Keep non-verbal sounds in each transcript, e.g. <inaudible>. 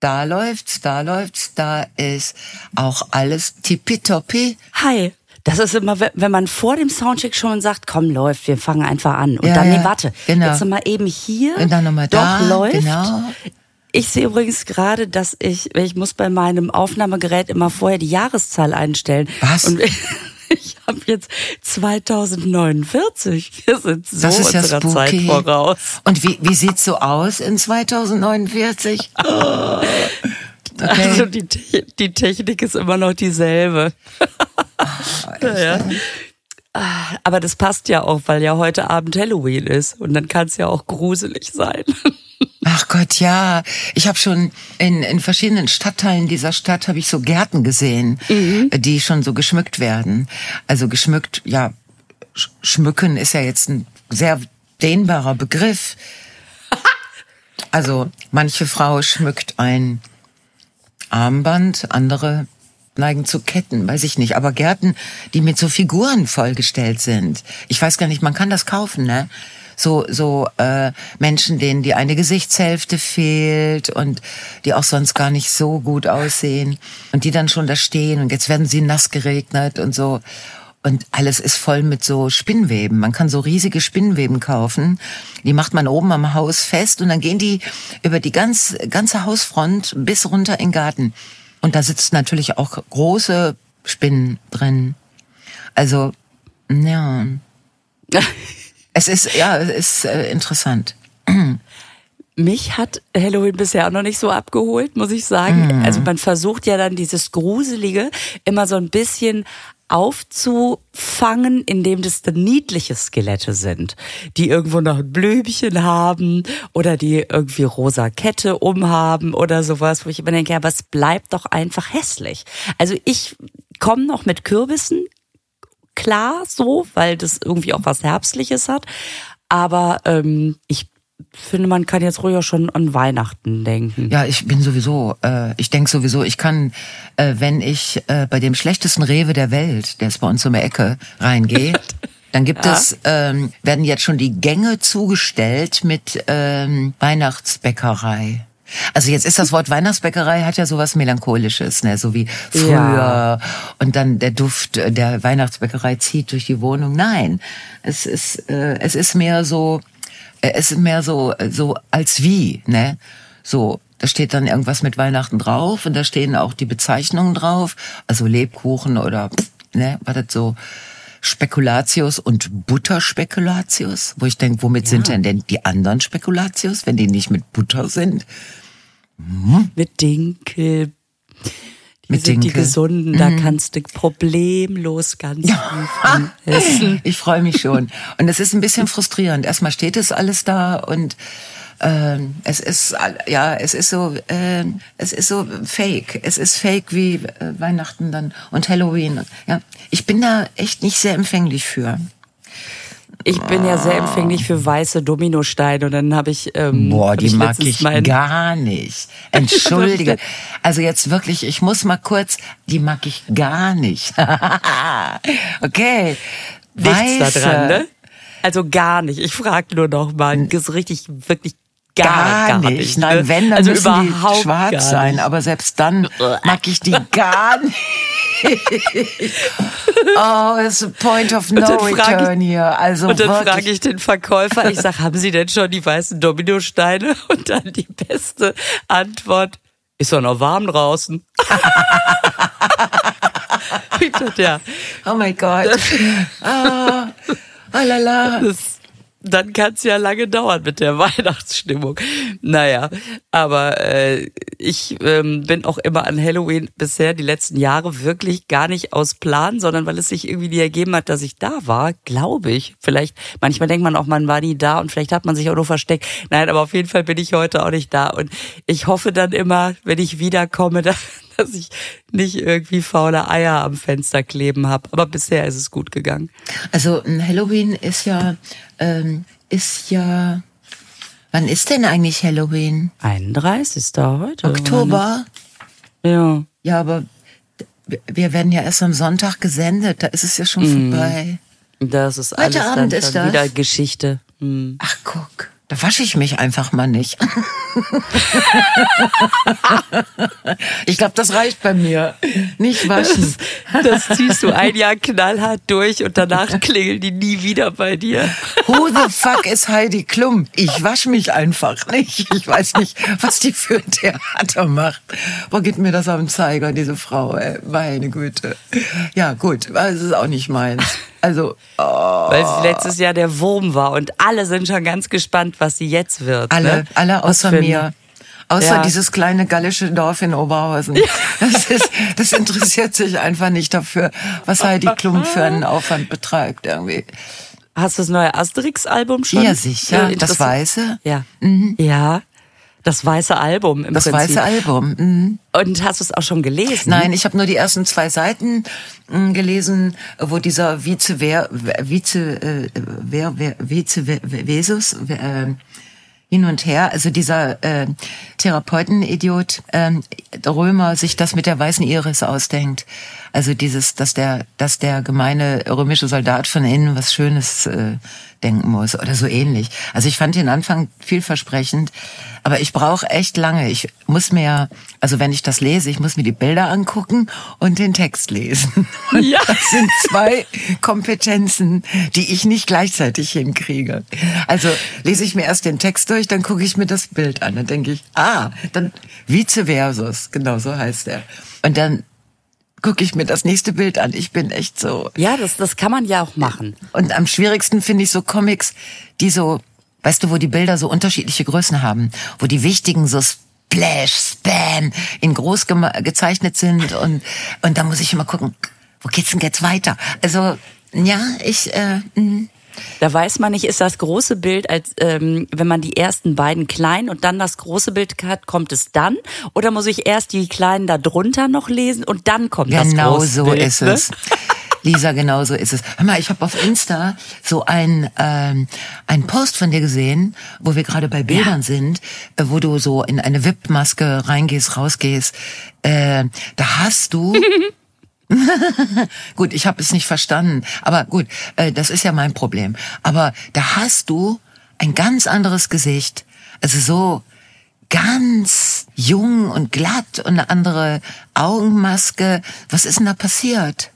Da läuft's, da läuft's, da ist auch alles tippitoppi. Hi. Das ist immer, wenn man vor dem Soundcheck schon sagt, komm, läuft, wir fangen einfach an. Und Ja, dann, ja, nee, warte, genau. jetzt mal eben hier. Und dann nochmal doch da, läuft. genau. Ich sehe übrigens gerade, dass ich, ich muss bei meinem Aufnahmegerät immer vorher die Jahreszahl einstellen. Was? Und <laughs> <laughs> ich habe jetzt 2049. Wir sind so Das ist ja unserer spooky. Zeit voraus. Und wie, wie sieht's so aus in 2049? <laughs> Okay. Also die, die Technik ist immer noch dieselbe. naja. Ah, Aber das passt ja auch, weil ja heute Abend Halloween ist und dann kann es ja auch gruselig sein. Ach Gott, ja. Ich habe schon in, in verschiedenen Stadtteilen dieser Stadt habe ich so Gärten gesehen, die schon so geschmückt werden. Also geschmückt, ja, sch- schmücken ist ja jetzt ein sehr dehnbarer Begriff. <laughs> Also manche Frau schmückt ein Armband, andere neigen zu Ketten, weiß ich nicht. Aber Gärten, die mit so Figuren vollgestellt sind. Ich weiß gar nicht, man kann das kaufen, ne? So, so äh, Menschen, denen die eine Gesichtshälfte fehlt und die auch sonst gar nicht so gut aussehen und die dann schon da stehen und jetzt werden sie nass geregnet und so. Und alles ist voll mit so Spinnweben. Man kann so riesige Spinnweben kaufen. Die macht man oben am Haus fest und dann gehen die über die ganz, ganze Hausfront bis runter in den Garten. Und da sitzt natürlich auch große Spinnen drin. Also, ja. <laughs> Es ist, ja, es ist äh, interessant. <clears throat> Mich hat Halloween bisher auch noch nicht so abgeholt, muss ich sagen. Also man versucht ja dann dieses Gruselige immer so ein bisschen aufzufangen, indem das dann niedliche Skelette sind, die irgendwo noch ein Blümchen haben oder die irgendwie rosa Kette umhaben oder sowas, wo ich immer denke, ja, aber es bleibt doch einfach hässlich. Also ich komme noch mit Kürbissen klar so, weil das irgendwie auch was Herbstliches hat. Aber ähm, ich finde, man kann jetzt ruhig auch schon an Weihnachten denken. Ja, ich bin sowieso, äh, ich denk sowieso, ich kann, äh, wenn ich äh, bei dem schlechtesten Rewe der Welt, der ist bei uns um die Ecke, reingehe, <laughs> dann gibt Ja. es, ähm, werden jetzt schon die Gänge zugestellt mit ähm, Weihnachtsbäckerei. Also jetzt ist das Wort Weihnachtsbäckerei hat ja sowas melancholisches, ne, so wie früher Ja. und dann der Duft der Weihnachtsbäckerei zieht durch die Wohnung. Nein, es ist äh, es ist mehr so äh, es ist mehr so so als wie, ne? So, da steht dann irgendwas mit Weihnachten drauf und da stehen auch die Bezeichnungen drauf, also Lebkuchen oder ne, was das so Spekulatius und Butterspekulatius, wo ich denke, womit sind denn denn die anderen Spekulatius, wenn die nicht mit Butter sind? Mit Dinkel. Die Mit sind die Dinkel. gesunden, da kannst du problemlos ganz von <laughs> essen. Ich freue mich schon. Und es ist ein bisschen frustrierend. Erstmal steht es alles da und ähm, es ist ja, es ist so, ähm, es ist so fake. Es ist fake wie äh, Weihnachten dann und Halloween. Ja, ich bin da echt nicht sehr empfänglich für. Ich bin ja sehr empfänglich für weiße Dominosteine und dann habe ich ähm, Boah, die mag letztens ich gar nicht. <laughs> Entschuldige. Also jetzt wirklich, ich muss mal kurz, die mag ich gar nicht. <laughs> okay. nichts da dran, Weiße. ne? Also gar nicht. Ich frage nur noch mal, ist richtig wirklich gar, Gar, nicht. nicht. Nein, ne? wenn, dann also müssen überhaupt die schwarz sein. Aber selbst dann mag ich die <laughs> gar nicht. <laughs> oh, it's a point of no frag ich- return hier. Also Und dann frage ich den Verkäufer, ich sag, haben Sie denn schon die weißen Dominosteine? <laughs> Und dann die beste Antwort, ist doch noch warm draußen. ich dachte, ja, Oh mein Gott. Ah, oh la la. das, dann kann es ja lange dauern mit der <laughs> Weihnachtsstimmung. Naja, aber äh, ich ähm, bin auch immer an Halloween bisher die letzten Jahre wirklich gar nicht aus Plan, sondern weil es sich irgendwie nie ergeben hat, dass ich da war, glaube ich. Vielleicht, manchmal denkt man auch, man war nie da und vielleicht hat man sich auch nur versteckt. Nein, aber auf jeden Fall bin ich heute auch nicht da. Und ich hoffe dann immer, wenn ich wiederkomme, <laughs> dass, <laughs> dass ich nicht irgendwie faule Eier am Fenster kleben habe. Aber bisher ist es gut gegangen. Also ein Halloween ist ja, ähm, ist ja. Wann ist denn eigentlich Halloween? 31. heute. Oktober? Ja. Ja, aber wir werden ja erst am Sonntag gesendet. Da ist es ja schon vorbei. Das ist Heute alles Abend dann ist schon das? wieder Geschichte. Hm. Ach, guck. Da wasche ich mich einfach mal nicht. <laughs> ich glaube, das reicht bei mir. Nicht waschen. Das, das ziehst du ein Jahr knallhart durch und danach klingeln die nie wieder bei dir. Who the fuck is Heidi Klum? Ich wasche mich einfach nicht. Ich weiß nicht, was die für ein Theater macht. Wo geht mir das am Zeiger, diese Frau? Ey? Meine Güte. Ja, gut, es ist auch nicht meins. Also, oh. Weil sie letztes Jahr der Wurm war und alle sind schon ganz gespannt, was sie jetzt wird. Alle, ne? alle außer mir. Außer Ja. dieses kleine gallische Dorf in Oberhausen. Das, ist, das interessiert sich einfach nicht dafür, was Heidi Klum für einen Aufwand betreibt irgendwie. Hast du das neue Asterix-Album schon? Ja, sicher. Äh, Das Weiße. Ja. Ja. Das weiße Album im Das Prinzip. weiße Album. Mhm. Und hast du es auch schon gelesen? Nein, ich habe nur die ersten zwei Seiten mh, gelesen, wo dieser Vize Wer, Vize äh, Wer, Wer, Vize Vesus äh, hin und her, also dieser äh, Therapeutenidiot ähm, Römer sich das mit der weißen Iris ausdenkt. Also dieses, dass der, dass der gemeine römische Soldat von innen was Schönes äh, denken muss oder so ähnlich. Also ich fand den Anfang vielversprechend, aber ich brauche echt lange. Ich muss mir, also wenn ich das lese, ich muss mir die Bilder angucken und den Text lesen. <laughs> Und Ja. Das sind zwei Kompetenzen, die ich nicht gleichzeitig hinkriege. Also lese ich mir erst den Text durch, dann gucke ich mir das Bild an. Dann denke ich, ah, dann vice versus, genau so heißt er. Und dann gucke ich mir das nächste Bild an. Ich bin echt so. Ja, das, das kann man ja auch machen. Und am schwierigsten finde ich so Comics, die so, weißt du, wo die Bilder so unterschiedliche Größen haben, wo die wichtigen so Splash, Spam in groß gezeichnet sind und und da muss ich immer gucken, wo geht's denn jetzt weiter? Also ja, ich äh, mh. Da weiß man nicht, ist das große Bild, als ähm, wenn man die ersten beiden kleinen und dann das große Bild hat, kommt es dann? Oder muss ich erst die kleinen da drunter noch lesen und dann kommt das Genau große so Bild? ist ne? es. Lisa, genau so ist es. Hör mal, ich habe auf Insta so ein ähm, ein Post von dir gesehen, wo wir gerade bei Bildern sind, äh, wo du so in eine VIP-Maske reingehst, rausgehst. Äh, da hast du <laughs> <laughs> gut, ich habe es nicht verstanden, aber gut, äh, das ist ja mein Problem. Aber da hast du ein ganz anderes Gesicht, also so ganz jung und glatt und eine andere Augenmaske. Was ist denn da passiert?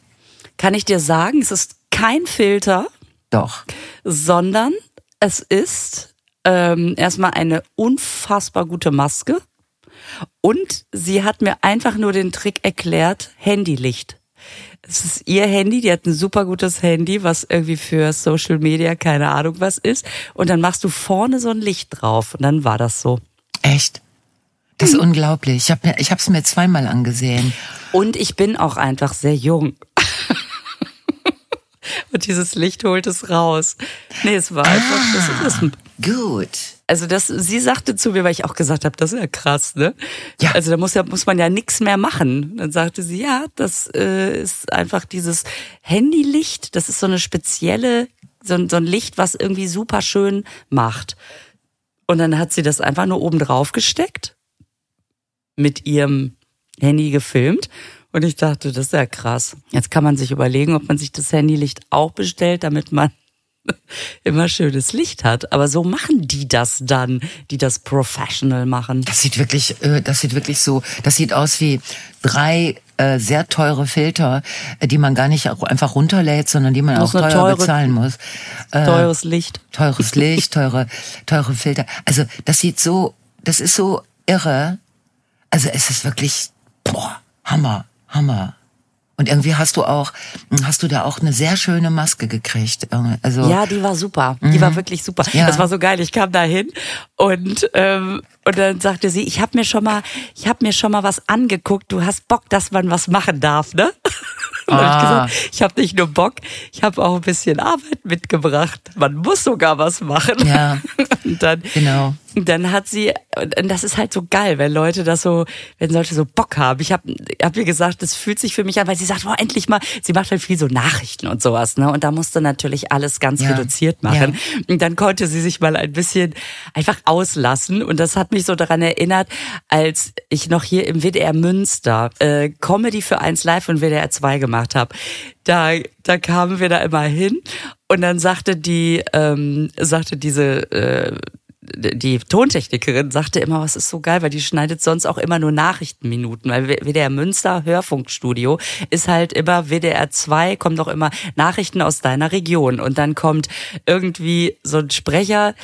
Kann ich dir sagen, es ist kein Filter, Doch. sondern es ist ähm, erstmal eine unfassbar gute Maske. Und sie hat mir einfach nur den Trick erklärt, Handylicht. Es ist ihr Handy, die hat ein super gutes Handy, was irgendwie für Social Media keine Ahnung was ist. Und dann machst du vorne so ein Licht drauf und dann war das so. Echt? Das ist unglaublich. Ich habe ich hab's mir zweimal angesehen. Und ich bin auch einfach sehr jung. <laughs> und dieses Licht holt es raus. Nee, es war einfach, das ist, Gut. Also das, sie sagte zu mir, weil ich auch gesagt habe, das ist ja krass, ne? Ja. Also da muss ja muss man ja nichts mehr machen. Dann sagte sie, ja, das äh, ist einfach dieses Handylicht. Das ist so eine spezielle, so, ein- so ein Licht, was irgendwie super schön macht. Und dann hat sie das einfach nur oben drauf gesteckt, mit ihrem Handy gefilmt. Und ich dachte, das ist ja krass. Jetzt kann man sich überlegen, ob man sich das Handylicht auch bestellt, damit man <laughs> immer schönes Licht hat. Aber so machen die das dann, die das professional machen. Das sieht wirklich, äh, das sieht wirklich so, das sieht aus wie drei äh, sehr teure Filter, äh, die man gar nicht einfach runterlädt, sondern die man auch teuer teure- bezahlen muss. Teures Licht. teures <laughs> Licht, teure, teure Filter. Also das sieht so, das ist so irre. Also es ist wirklich, boah, Hammer, Hammer. Und irgendwie hast du auch, hast du da auch eine sehr schöne Maske gekriegt. Also Ja, die war super. Die war wirklich super. Ja. Das war so geil. Ich kam da hin und ähm, und dann sagte sie, ich habe mir schon mal, ich habe mir schon mal was angeguckt. Du hast Bock, dass man was machen darf, ne? <laughs> Und hab ich Ah. gesagt, ich habe nicht nur Bock, ich habe auch ein bisschen Arbeit mitgebracht. Man muss sogar was machen. Ja. <laughs> Und dann, Genau. Dann hat sie, und das ist halt so geil, wenn Leute das so, wenn Leute so Bock haben. Ich habe hab ihr gesagt, das fühlt sich für mich an, weil sie sagt, boah, endlich mal, sie macht halt viel so Nachrichten und sowas, ne? Und da musste natürlich alles ganz Ja. reduziert machen. Und dann konnte sie sich mal ein bisschen einfach auslassen. Und das hat mich so daran erinnert, als ich noch hier im WDR Münster äh, Comedy für 1 Live und WDR 2 gemacht habe. Da, da kamen wir da immer hin und dann sagte die, ähm, sagte diese äh, die Tontechnikerin sagte immer, was ist so geil, weil die schneidet sonst auch immer nur Nachrichtenminuten, weil WDR Münster Hörfunkstudio ist halt immer WDR 2 kommt auch immer Nachrichten aus deiner Region. Und dann kommt irgendwie so ein Sprecher,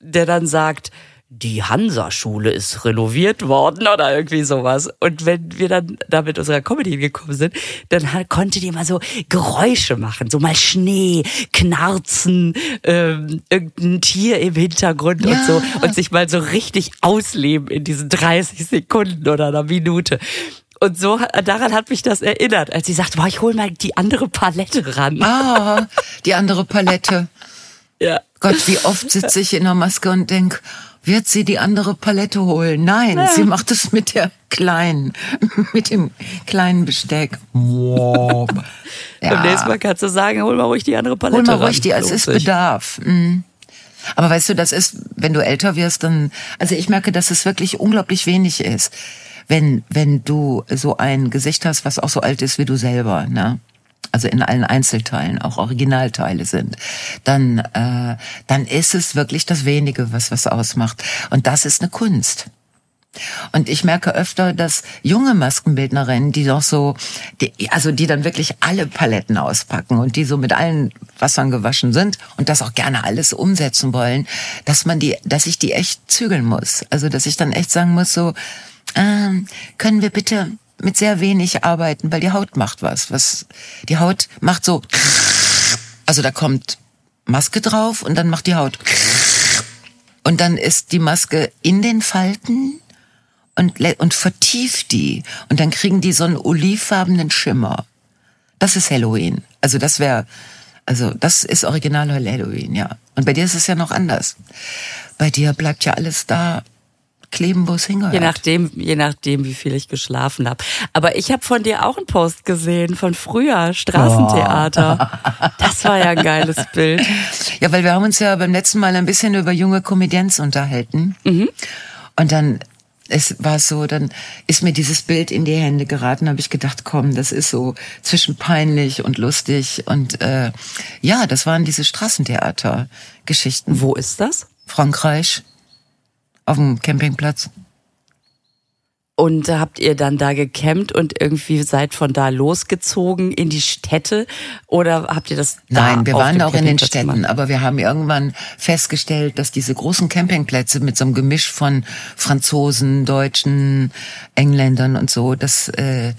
der dann sagt, die Hansa-Schule ist renoviert worden oder irgendwie sowas. Und wenn wir dann da mit unserer Comedy gekommen sind, dann konnte die mal so Geräusche machen, so mal Schnee, Knarzen, ähm, irgendein Tier im Hintergrund ja. und so und sich mal so richtig ausleben in diesen 30 Sekunden oder einer Minute. Und so daran hat mich das erinnert, als sie sagt, boah, ich hol mal die andere Palette ran. Ah, die andere Palette. ja. Gott, wie oft sitze ich in der Maske und denk, wird sie die andere Palette holen. Nein, ja. sie macht es mit der kleinen, <laughs> mit dem kleinen Besteck. Wow. <laughs> ja. Beim nächsten Mal kannst du sagen, hol mal ruhig die andere Palette. Hol mal ruhig die, es ist Bedarf. Mhm. Aber weißt du, das ist, wenn du älter wirst, dann, also ich merke, dass es wirklich unglaublich wenig ist, wenn, wenn du so ein Gesicht hast, was auch so alt ist wie du selber, ne? Also in allen Einzelteilen auch Originalteile sind, dann, äh, dann ist es wirklich das wenige, was was ausmacht. Und das ist eine Kunst. Und ich merke öfter, dass junge Maskenbildnerinnen, die doch so, die, also die dann wirklich alle Paletten auspacken und die so mit allen Wassern gewaschen sind und das auch gerne alles umsetzen wollen, dass man die, dass ich die echt zügeln muss. Also dass ich dann echt sagen muss, so, ähm, können wir bitte mit sehr wenig arbeiten, weil die Haut macht was. Was die Haut macht so, also da kommt Maske drauf und dann macht die Haut und dann ist die Maske in den Falten und und vertieft die und dann kriegen die so einen olivfarbenen Schimmer. Das ist Halloween. Also das wäre also das ist original Halloween, ja. Und bei dir ist es ja noch anders. Bei dir bleibt ja alles da, kleben, wo es hingehört. Je nachdem, je nachdem, wie viel ich geschlafen habe. Aber ich habe von dir auch einen Post gesehen von früher, Straßentheater. Oh. Das war ja ein geiles <laughs> Bild. Ja, weil wir haben uns ja beim letzten Mal ein bisschen über junge Comedians unterhalten. Mhm. Und dann es war so, dann ist mir dieses Bild in die Hände geraten, habe ich gedacht, komm, das ist so zwischen peinlich und lustig und äh, ja, das waren diese Straßentheater-Geschichten. Wo ist das? Frankreich auf dem Campingplatz. Und habt ihr dann da gecampt und irgendwie seid von da losgezogen in die Städte oder habt ihr das da Nein, wir waren auch in den Städten, gemacht? aber wir haben irgendwann festgestellt, dass diese großen Campingplätze mit so einem Gemisch von Franzosen, Deutschen, Engländern und so, dass äh,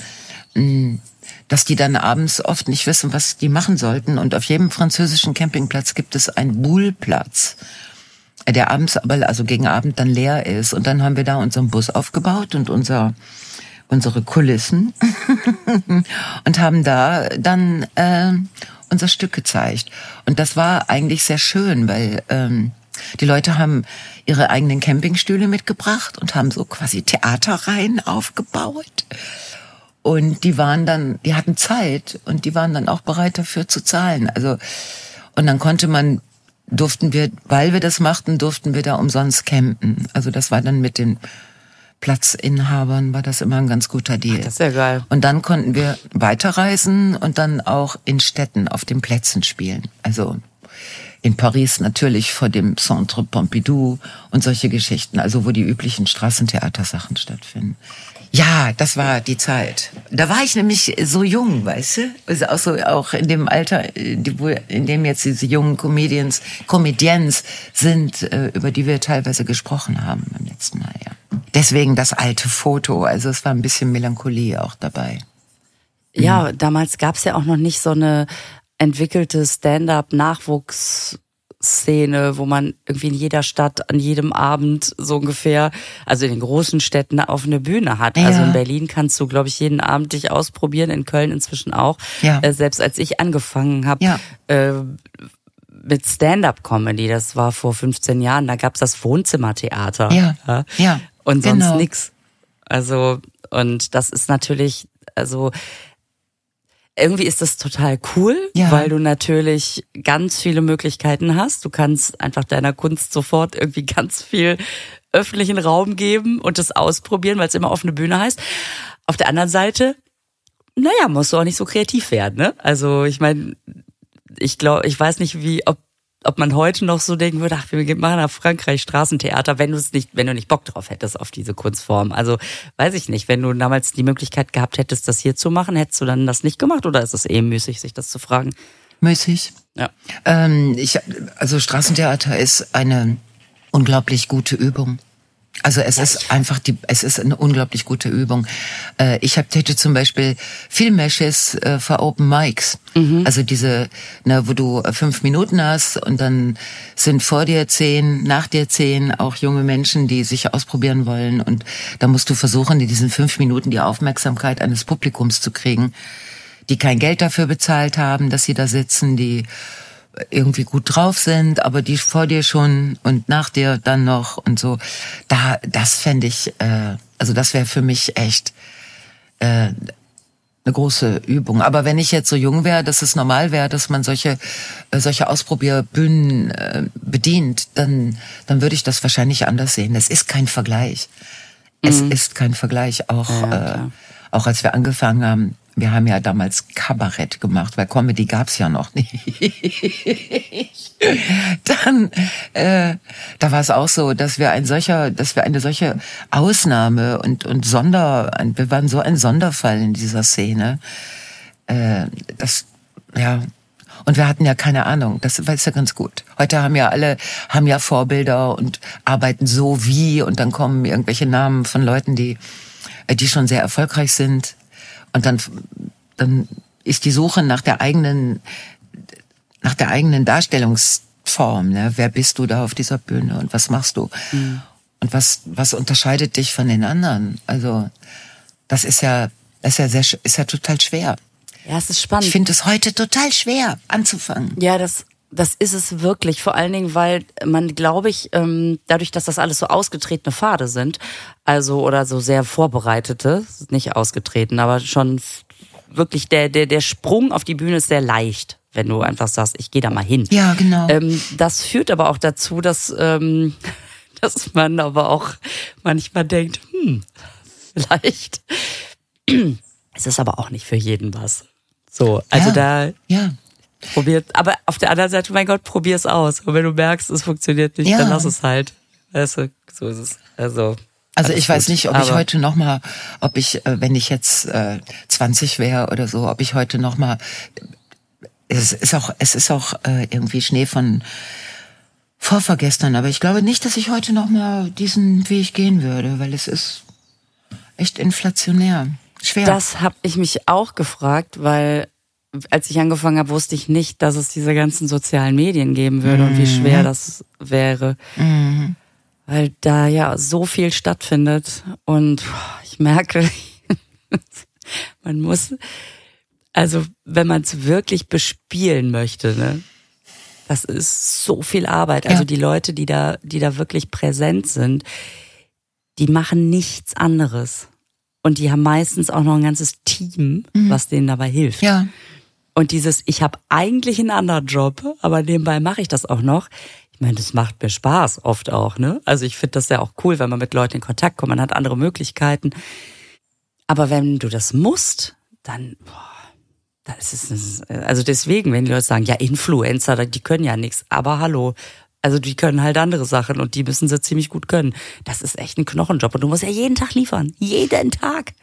dass die dann abends oft nicht wissen, was die machen sollten. Und auf jedem französischen Campingplatz gibt es einen Buhlplatz der abends aber also gegen Abend dann leer ist. Und dann haben wir da unseren Bus aufgebaut und unser unsere Kulissen <laughs> und haben da dann äh, unser Stück gezeigt. Und das war eigentlich sehr schön, weil ähm, die Leute haben ihre eigenen Campingstühle mitgebracht und haben so quasi Theaterreihen aufgebaut. Und die waren dann, die hatten Zeit und die waren dann auch bereit dafür zu zahlen. Also und dann konnte man durften wir, weil wir das machten, durften wir da umsonst campen. Also das war dann mit den Platzinhabern war das immer ein ganz guter Deal. Ach, das ist ja geil. Und dann konnten wir weiterreisen und dann auch in Städten auf den Plätzen spielen. Also in Paris natürlich vor dem Centre Pompidou und solche Geschichten, also wo die üblichen Straßentheatersachen stattfinden. Ja, das war die Zeit. Da war ich nämlich so jung, weißt du? Also auch so auch in dem Alter, in dem jetzt diese jungen Comedians, Comedians sind, äh, über die wir teilweise gesprochen haben beim letzten Mal, ja. Deswegen das alte Foto, also es war ein bisschen Melancholie auch dabei. Ja, mhm. damals gab's ja auch noch nicht so eine entwickelte Stand-up-Nachwuchs Szene, wo man irgendwie in jeder Stadt an jedem Abend so ungefähr, also in den großen Städten auf eine Bühne hat. Ja. Also in Berlin kannst du, glaube ich, jeden Abend dich ausprobieren, in Köln inzwischen auch. Ja. Äh, selbst als ich angefangen habe, ja. äh, mit Stand-up-Comedy, das war vor 15 Jahren, da gab's das Wohnzimmertheater. Ja. ja. ja. Und sonst genau. nix. Also, und das ist natürlich, also irgendwie ist das total cool, ja. weil du natürlich ganz viele Möglichkeiten hast. Du kannst einfach deiner Kunst sofort irgendwie ganz viel öffentlichen Raum geben und das ausprobieren, weil es immer offene Bühne heißt. Auf der anderen Seite, naja, musst du auch nicht so kreativ werden. Ne? Also ich meine, ich glaube, ich weiß nicht, wie ob ob man heute noch so denken würde, ach, wir machen nach Frankreich Straßentheater, wenn du es nicht, wenn du nicht Bock drauf hättest auf diese Kunstform. Also weiß ich nicht, wenn du damals die Möglichkeit gehabt hättest, das hier zu machen, hättest du dann das nicht gemacht oder ist es eh müßig, sich das zu fragen? Müßig. Ja. Ähm, ich, also Straßentheater ist eine unglaublich gute Übung. Also es ist einfach die, es ist eine unglaublich gute Übung. Äh, ich hab, hätte zum Beispiel viel mehr Schiss äh, vor Open Mics. Also diese, ne, wo du äh, fünf Minuten hast und dann sind vor dir zehn, nach dir zehn auch junge Menschen, die sich ausprobieren wollen und da musst du versuchen, in diesen fünf Minuten die Aufmerksamkeit eines Publikums zu kriegen, die kein Geld dafür bezahlt haben, dass sie da sitzen, die irgendwie gut drauf sind, aber die vor dir schon und nach dir dann noch und so. Da, das fände ich, äh, also das wäre für mich echt äh, eine große Übung. Aber wenn ich jetzt so jung wäre, dass es normal wäre, dass man solche äh, solche Ausprobierbühnen äh, bedient, dann dann würde ich das wahrscheinlich anders sehen. Es ist kein Vergleich. Es ist kein Vergleich. Auch Ja, äh, auch als wir angefangen haben, wir haben ja damals Kabarett gemacht, weil Comedy gab's ja noch nicht. <laughs> Dann, äh, da war es auch so, dass wir ein solcher, dass wir eine solche Ausnahme und und Sonder, wir waren so ein Sonderfall in dieser Szene. Äh, das, ja. Und wir hatten ja keine Ahnung, das weiß ja ganz gut. Heute haben ja alle, haben ja Vorbilder und arbeiten so wie und dann kommen irgendwelche Namen von Leuten, die, die schon sehr erfolgreich sind. Und dann, dann ist die Suche nach der eigenen, nach der eigenen Darstellungsform. Ne? Wer bist du da auf dieser Bühne und was machst du? Und was, was unterscheidet dich von den anderen? Also, das ist ja, das ist ja sehr, ist ja total schwer. Ja, es ist spannend. Ich finde es heute total schwer anzufangen. Ja, das, das ist es wirklich. Vor allen Dingen, weil man, glaube ich, ähm, dadurch, dass das alles so ausgetretene Pfade sind, also oder so sehr vorbereitete, nicht ausgetreten, aber schon wirklich der, der, der Sprung auf die Bühne ist sehr leicht, wenn du einfach sagst, ich gehe da mal hin. Ja, genau. Ähm, das führt aber auch dazu, dass, ähm, <laughs> dass man aber auch manchmal denkt, hm, vielleicht <clears throat> es ist aber auch nicht für jeden was. So, also ja. da ja. Probiert, aber auf der anderen Seite, mein Gott, probier es aus. Und wenn du merkst, es funktioniert nicht, Ja. dann lass es halt. Weißt du, so ist es. Also, Also ich weiß gut. nicht, ob ich heute noch mal, ob ich, äh, wenn ich jetzt äh, 20 wäre oder so, ob ich heute noch mal. Es ist auch, es ist auch äh, irgendwie Schnee von vorvergestern, aber ich glaube nicht, dass ich heute noch mal diesen Weg gehen würde, weil es ist echt inflationär, schwer. Das habe ich mich auch gefragt, weil als ich angefangen habe, wusste ich nicht, dass es diese ganzen sozialen Medien geben würde und wie Mhm. schwer das wäre. Weil da ja so viel stattfindet und ich merke, <laughs> man muss, also wenn man es wirklich bespielen möchte, ne, das ist so viel Arbeit. Also Ja. die Leute, die da, die da wirklich präsent sind, die machen nichts anderes. Und die haben meistens auch noch ein ganzes Team, was denen dabei hilft. ja, Und dieses, ich habe eigentlich einen anderen Job, aber nebenbei mache ich das auch noch. Ich meine, das macht mir Spaß oft auch, ne? Also ich finde das ja auch cool, wenn man mit Leuten in Kontakt kommt, man hat andere Möglichkeiten. Aber wenn du das musst, dann, boah, das ist, also deswegen, wenn die Leute sagen, ja, Influencer, die können ja nichts, aber hallo, also die können halt andere Sachen und die müssen sie ziemlich gut können. Das ist echt ein Knochenjob und du musst ja jeden Tag liefern, jeden Tag.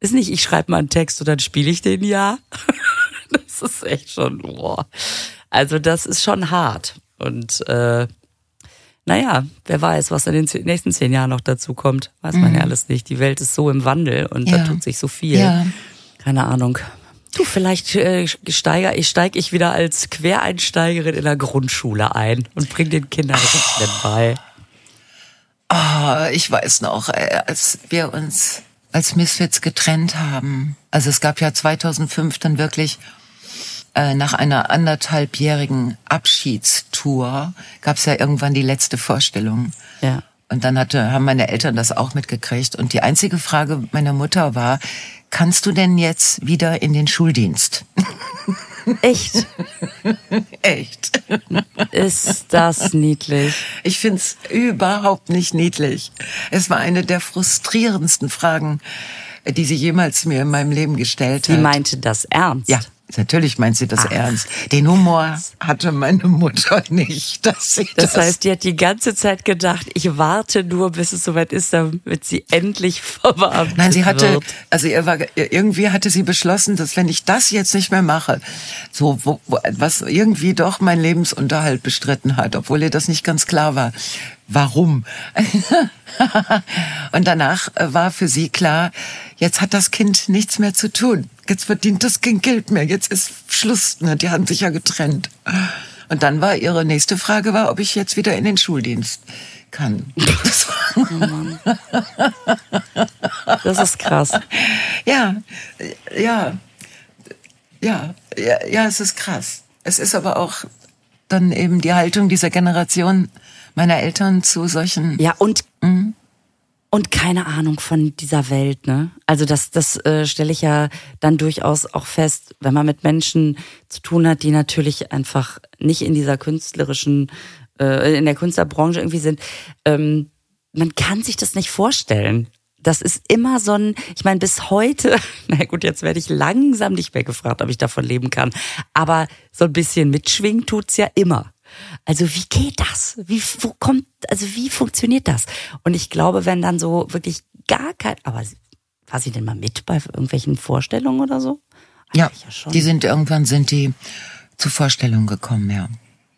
Ist nicht, ich schreibe mal einen Text und dann spiele ich den ja. Das ist echt schon, boah. Also das ist schon hart. Und äh, naja, wer weiß, was in den nächsten zehn Jahren noch dazu kommt. Weiß man ja alles nicht. Die Welt ist so im Wandel und da Ja. tut sich so viel. Ja. Keine Ahnung. Du, vielleicht äh, steiger ich steig ich wieder als Quereinsteigerin in der Grundschule ein und bring den Kindern Rechnen bei. Ah, ich weiß noch, äh, als wir uns als Misfits getrennt haben. Also es gab ja 2005 dann wirklich nach einer anderthalbjährigen Abschiedstour gab es ja irgendwann die letzte Vorstellung. Ja. Und dann hatte, haben meine Eltern das auch mitgekriegt. Und die einzige Frage meiner Mutter war, kannst du denn jetzt wieder in den Schuldienst? <laughs> Echt? Echt? Ist das niedlich? Ich find's überhaupt nicht niedlich. Es war eine der frustrierendsten Fragen, die sie jemals mir in meinem Leben gestellt Sie hat. meinte das ernst. Ja, Natürlich meint sie das Ach. ernst. Den Humor hatte meine Mutter nicht. Dass sie das, das heißt, die hat die ganze Zeit gedacht, ich warte nur, bis es soweit ist, damit sie endlich verwarmt Nein, sie hatte, wird. also war, irgendwie hatte sie beschlossen, dass wenn ich das jetzt nicht mehr mache, so wo, wo, was irgendwie doch mein Lebensunterhalt bestritten hat, obwohl ihr das nicht ganz klar war, warum. <laughs> Und danach war für sie klar, jetzt hat das Kind nichts mehr zu tun jetzt verdient das kein Geld mehr, jetzt ist Schluss, ne? die haben sich ja getrennt. Und dann war ihre nächste Frage war, ob ich jetzt wieder in den Schuldienst kann. Das, das ist krass. Ja, ja, ja, ja, ja, es ist krass. Es ist aber auch dann eben die Haltung dieser Generation meiner Eltern zu solchen. Ja, und mhm und keine Ahnung von dieser Welt, ne? Also das, das äh, stelle ich ja dann durchaus auch fest, wenn man mit Menschen zu tun hat, die natürlich einfach nicht in dieser künstlerischen, äh, in der Künstlerbranche irgendwie sind. Ähm, man kann sich das nicht vorstellen. Das ist immer so ein, ich meine, bis heute, <laughs> na gut, jetzt werde ich langsam nicht mehr gefragt, ob ich davon leben kann. Aber so ein bisschen mitschwingen tut's ja immer. Also wie geht das? Wie, wo kommt, also wie funktioniert das? Und ich glaube, wenn dann so wirklich gar kein, aber war sie denn mal mit bei irgendwelchen Vorstellungen oder so? Ja, ja die sind irgendwann sind die zu Vorstellungen gekommen, ja.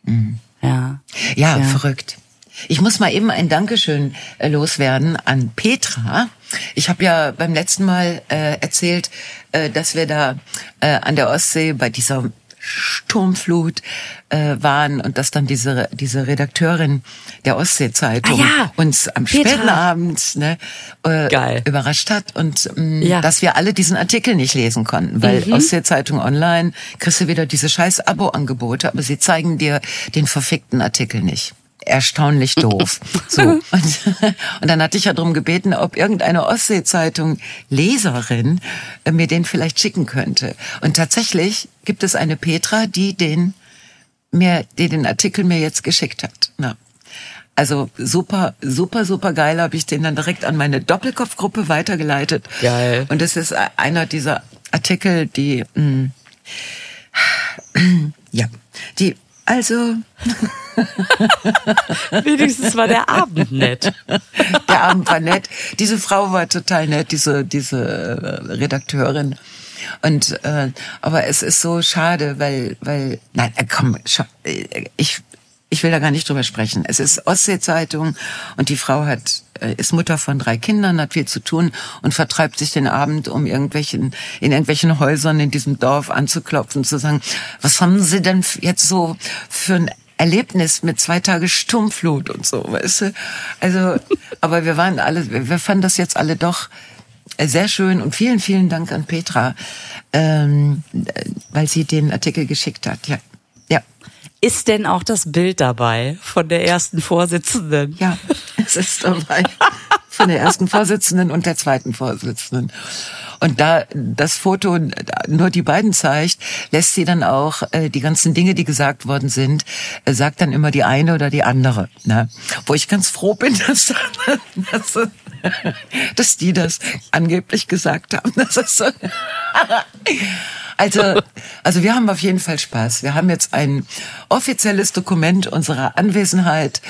Mhm. Ja. ja. Ja, verrückt. Ich muss mal eben ein Dankeschön äh, loswerden an Petra. Ich habe ja beim letzten Mal äh, erzählt, äh, dass wir da äh, an der Ostsee bei dieser Sturmflut äh, waren und dass dann diese diese Redakteurin der Ostsee-Zeitung ah, ja. uns am Petra. späten Abend ne, äh, überrascht hat und ähm, ja. dass wir alle diesen Artikel nicht lesen konnten, weil mhm. Ostsee-Zeitung online kriegst du wieder diese scheiß Abo-Angebote, aber sie zeigen dir den verfickten Artikel nicht erstaunlich <laughs> doof. So. Und, <laughs> und dann hatte ich ja darum gebeten, ob irgendeine Ostsee-Zeitung Leserin äh, mir den vielleicht schicken könnte. Und tatsächlich gibt es eine Petra, die den mir, die den Artikel mir jetzt geschickt hat. Na. Also super, super, super geil, habe ich den dann direkt an meine Doppelkopfgruppe weitergeleitet. Geil. Und es ist einer dieser Artikel, die mh, mm, <clears throat> ja, die also. <laughs> <laughs> Wenigstens war der Abend nett. Der Abend war nett. Diese Frau war total nett, diese, diese äh, Redakteurin. Und äh, aber es ist so schade, weil, weil, nein, äh, komm, äh, ich ich will da gar nicht drüber sprechen. Es ist Ostsee-Zeitung und die Frau hat ist Mutter von drei Kindern, hat viel zu tun und vertreibt sich den Abend, um irgendwelchen in irgendwelchen Häusern in diesem Dorf anzuklopfen, zu sagen, was haben Sie denn jetzt so für ein Erlebnis mit zwei Tage Sturmflut und so, weißt du? Also, aber wir waren alle, wir fanden das jetzt alle doch sehr schön und vielen, vielen Dank an Petra, ähm, weil sie den Artikel geschickt hat. Ja, ja. Ist denn auch das Bild dabei von der ersten Vorsitzenden? Ja, es ist dabei. <laughs> Von der ersten Vorsitzenden und der zweiten Vorsitzenden. Und da das Foto nur die beiden zeigt, lässt sie dann auch äh, die ganzen Dinge, die gesagt worden sind, äh, sagt dann immer die eine oder die andere. Ne? Wo ich ganz froh bin, <laughs> dass, dass, dass die das angeblich gesagt haben. Das ist so also, also wir haben auf jeden Fall Spaß. Wir haben jetzt ein offizielles Dokument unserer Anwesenheit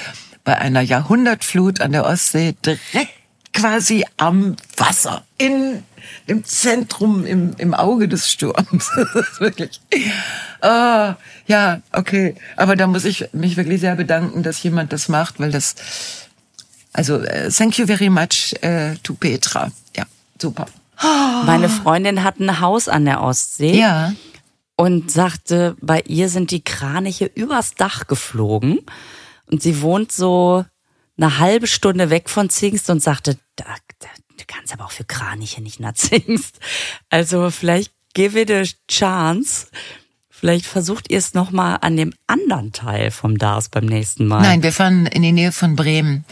bei einer Jahrhundertflut an der Ostsee direkt quasi am Wasser in dem Zentrum im, im Auge des Sturms. <laughs> Das ist wirklich. Oh, ja, okay. Aber da muss ich mich wirklich sehr bedanken, dass jemand das macht, weil das. Also, uh, thank you very much uh, to Petra. Ja, super. Meine Freundin hat ein Haus an der Ostsee. Ja. Und sagte, bei ihr sind die Kraniche übers Dach geflogen. Und sie wohnt so eine halbe Stunde weg von Zingst und sagte, da, da, du kannst aber auch für Kraniche nicht nach Zingst. Also vielleicht give it a chance. Vielleicht versucht ihr es nochmal an dem anderen Teil vom Dars beim nächsten Mal. Nein, wir fahren in die Nähe von Bremen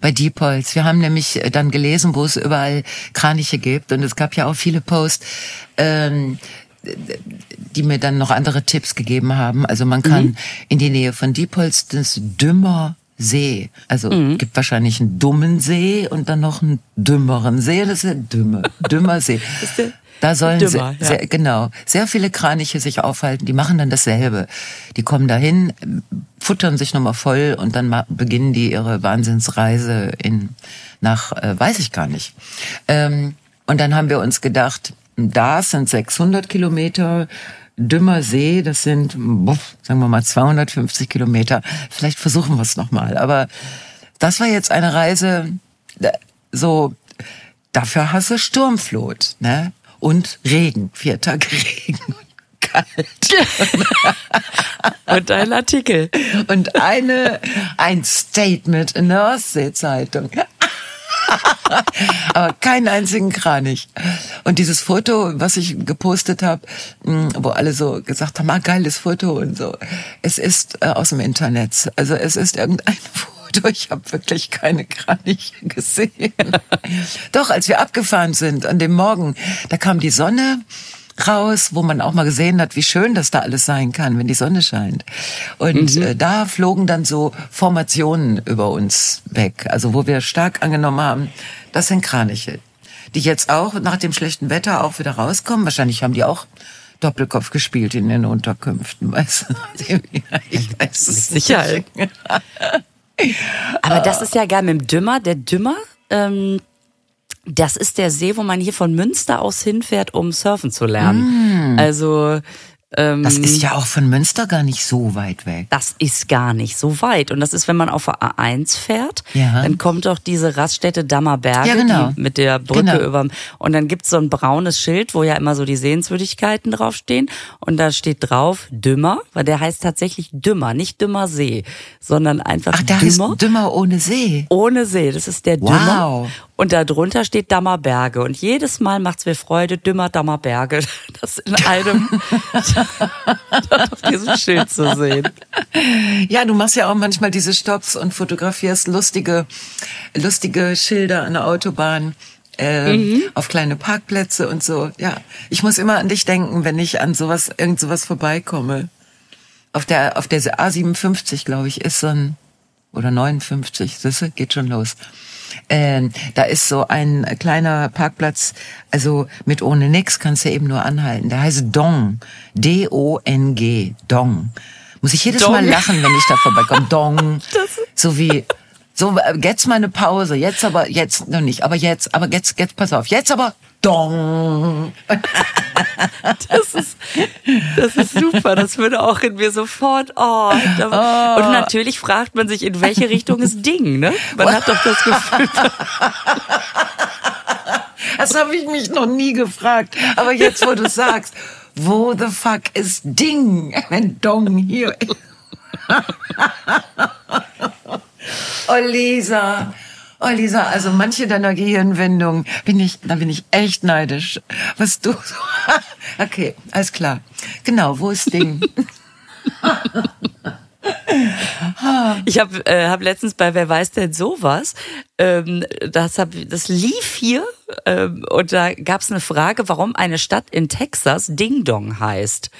bei Diepholz. Wir haben nämlich äh, dann gelesen, wo es überall Kraniche gibt und es gab ja auch viele Posts, ähm, die mir dann noch andere Tipps gegeben haben. Also man kann mhm. in die Nähe von Diepholz das Dümmer See. Also mhm. gibt wahrscheinlich einen dummen See und dann noch einen dümmeren See. Das ist der dümme, dümmer See. <laughs> Da sollen Dümmer, sehr, ja. sehr, genau sehr viele Kraniche sich aufhalten. Die machen dann dasselbe. Die kommen dahin, futtern sich nochmal voll und dann beginnen die ihre Wahnsinnsreise in nach äh, weiß ich gar nicht. Ähm, und dann haben wir uns gedacht, da sind 600 Kilometer. Dümmer See, das sind, sagen wir mal, 250 Kilometer. Vielleicht versuchen wir es nochmal. Aber das war jetzt eine Reise, so, dafür hast du Sturmflut, ne? Und Regen, vier Tage <laughs> Regen. Kalt. <laughs> und ein Artikel. Und eine, ein Statement in der Ostsee-Zeitung. <laughs> Aber keinen einzigen Kranich. Und dieses Foto, was ich gepostet habe, hm, wo alle so gesagt haben, ah, geiles Foto und so. Es ist äh, aus dem Internet. Also es ist irgendein <laughs> Foto. Ich habe wirklich keine Kraniche gesehen. <laughs> Doch, als wir abgefahren sind an dem Morgen, da kam die Sonne raus, wo man auch mal gesehen hat, wie schön das da alles sein kann, wenn die Sonne scheint. Und mhm. äh, da flogen dann so Formationen über uns weg, also wo wir stark angenommen haben, das sind Kraniche, die jetzt auch nach dem schlechten Wetter auch wieder rauskommen. Wahrscheinlich haben die auch Doppelkopf gespielt in den Unterkünften, <laughs> weißt du? <laughs> Ich weiß es Sicherheit. <laughs> Aber das ist ja gar mit dem Dümmer. Der Dümmer, ähm, das ist der See, wo man hier von Münster aus hinfährt, um surfen zu lernen. Mm. Also ähm, das ist ja auch von Münster gar nicht so weit weg. Das ist gar nicht so weit. Und das ist, wenn man auf der A1 fährt, ja. dann kommt doch diese Raststätte Dammerberge ja, genau. mit der Brücke genau. über. Und dann gibt's so ein braunes Schild, wo ja immer so die Sehenswürdigkeiten draufstehen. Und da steht drauf Dümmer, weil der heißt tatsächlich Dümmer, nicht Dümmer See, sondern einfach Ach, da Dümmer. Ist Dümmer ohne See. Ohne See, das ist der wow. Dümmer. Und da drunter steht Dammerberge. Und jedes Mal macht's mir Freude, Dümmer Dammerberge. <laughs> Das in einem <laughs> auf diesem Schild zu sehen. Ja, du machst ja auch manchmal diese Stops und fotografierst lustige, lustige Schilder an der Autobahn. Äh, mhm. auf kleine Parkplätze und so. Ja, ich muss immer an dich denken, wenn ich an sowas, irgend sowas vorbeikomme. Auf der, auf der A57, glaube ich, ist so ein, oder 59, das geht schon los. Ähm, da ist so ein kleiner Parkplatz, also mit ohne nix kannst du eben nur anhalten. Der heißt Dong. D-O-N-G. Dong. Muss ich jedes Dong. Mal lachen, wenn ich da vorbeikomme. <laughs> Dong. So wie, so, jetzt mal eine Pause. Jetzt aber, jetzt noch nicht. Aber jetzt, aber jetzt, jetzt, pass auf. Jetzt aber, Dong. Das ist, das ist super. Das würde auch in mir sofort. Oh, da, oh. Und natürlich fragt man sich, in welche Richtung ist Ding. Ne? Man hat doch das Gefühl. Das habe ich mich noch nie gefragt. Aber jetzt, wo du sagst, wo the fuck ist Ding, wenn Dong hier ist? <laughs> oh, Lisa. Oh Lisa, also manche deiner Gehirnwendungen bin ich, da bin ich echt neidisch. Was du, <laughs> okay, alles klar. Genau, wo ist Ding? <laughs> Ich habe äh, hab letztens bei Wer weiß denn sowas, ähm, das, hab, das lief hier ähm, und da gab es eine Frage, warum eine Stadt in Texas Ding Dong heißt.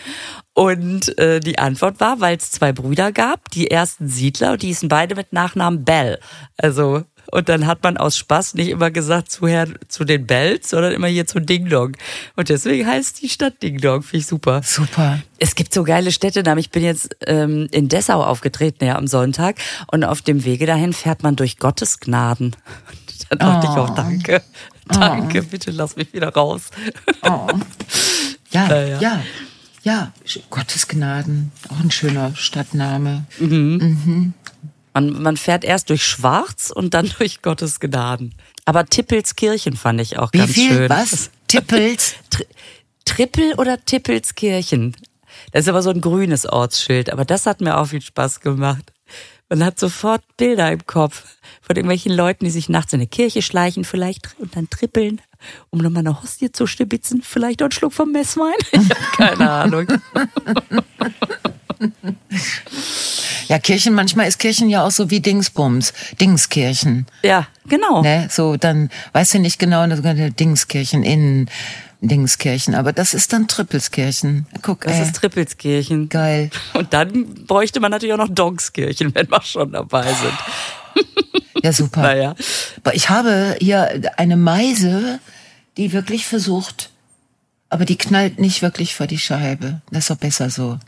Und äh, die Antwort war, weil es zwei Brüder gab, die ersten Siedler, und die hießen beide mit Nachnamen Bell. Also und dann hat man aus Spaß nicht immer gesagt zu, Herr, zu den Bells, sondern immer hier zu Ding Dong. Und deswegen heißt die Stadt Ding Dong. Finde ich super. Super. Es gibt so geile Städtenamen. Ich bin jetzt ähm, in Dessau aufgetreten, ja, am Sonntag. Und auf dem Wege dahin fährt man durch Gottes Gnaden. Da dachte oh. ich auch, danke. Danke, oh. bitte lass mich wieder raus. Oh. <laughs> Ja, ja, ja. Ja, Gottes Gnaden. Auch ein schöner Stadtname. Mhm. Mhm. Man, man fährt erst durch Schwarz und dann <laughs> durch Gottes Gnaden. Aber Tippelskirchen fand ich auch Wie ganz viel? schön. Was? <laughs> Tippels? Tri Trippel oder Tippelskirchen? Das ist aber so ein grünes Ortsschild, aber das hat mir auch viel Spaß gemacht. Man hat sofort Bilder im Kopf von irgendwelchen Leuten, die sich nachts in eine Kirche schleichen vielleicht und dann trippeln, um nochmal eine Hostie zu stibitzen, vielleicht auch einen Schluck vom Messwein. <laughs> Ich habe keine Ahnung. <laughs> Ja, Kirchen, manchmal ist Kirchen ja auch so wie Dingsbums, Dingskirchen. Ja, genau. Ne? So, dann weißt du nicht genau, Dingskirchen innen, Dingskirchen, aber das ist dann Trippelskirchen. Guck, Das ey, ist Trippelskirchen. geil. <laughs> Und dann bräuchte man natürlich auch noch Donkskirchen, wenn wir schon dabei sind. <laughs> Ja, super. Naja. Aber ich habe hier eine Meise, die wirklich versucht, aber die knallt nicht wirklich vor die Scheibe. Das ist doch besser so.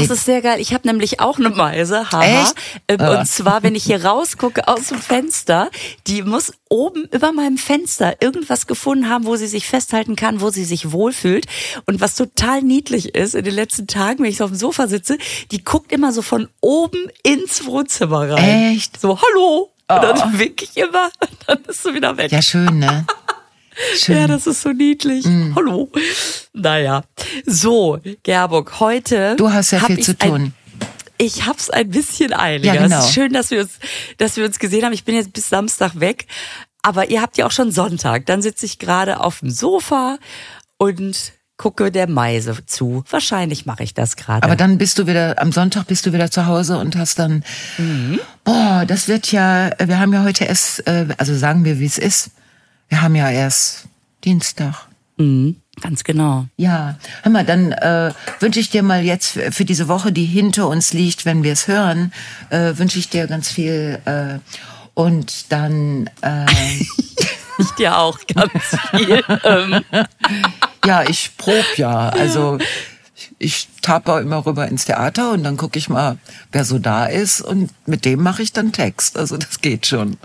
Das ist sehr geil. Ich habe nämlich auch eine Meise, haha. Echt? Ähm, Ah. Und zwar, wenn ich hier rausgucke aus dem Fenster, die muss oben über meinem Fenster irgendwas gefunden haben, wo sie sich festhalten kann, wo sie sich wohlfühlt. Und was total niedlich ist, in den letzten Tagen, wenn ich so auf dem Sofa sitze, die guckt immer so von oben ins Wohnzimmer rein. Echt? So, hallo. Und Oh. dann wink ich immer, und dann ist sie wieder weg. Ja, schön, ne? <laughs> Schön. Ja, das ist so niedlich. Mm. Hallo. Naja. So, Gerburg, heute. Du hast ja viel zu ein- tun. ich hab's ein bisschen eiliger. Ja, genau. Es ist schön, dass wir uns, dass wir uns gesehen haben. Ich bin jetzt bis Samstag weg. Aber ihr habt ja auch schon Sonntag. Dann sitze ich gerade auf dem Sofa und gucke der Meise zu. Wahrscheinlich mache ich das gerade. Aber dann bist du wieder, am Sonntag bist du wieder zu Hause und hast dann, boah, das wird ja, wir haben ja heute erst, äh, also sagen wir, wie es ist. Wir haben ja erst Dienstag. Mhm, ganz genau. Ja, hör mal, dann äh, wünsche ich dir mal jetzt für für diese Woche, die hinter uns liegt, wenn wir es hören, äh, wünsche ich dir ganz viel äh, und dann äh, <laughs> Ich dir auch ganz viel. ähm, <laughs> ja, ich prob ja, also ich taper immer rüber ins Theater und dann gucke ich mal, wer so da ist und mit dem mache ich dann Text, also das geht schon.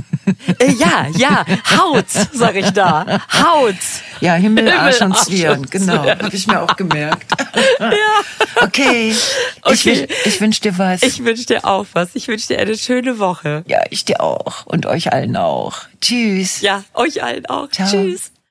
<laughs> äh, ja, ja, Haut's, sag ich da. Haut's. Ja, Himmel, Himmel, Arsch und Zwirn, genau, habe ich mir auch gemerkt. <laughs> Ja. Okay, Ich, Okay. wünsch- ich wünsche dir was. Ich wünsche dir auch was. Ich wünsche dir eine schöne Woche. ja, ich dir auch und euch allen auch. Tschüss. Ja, euch allen auch. Ciao. Tschüss.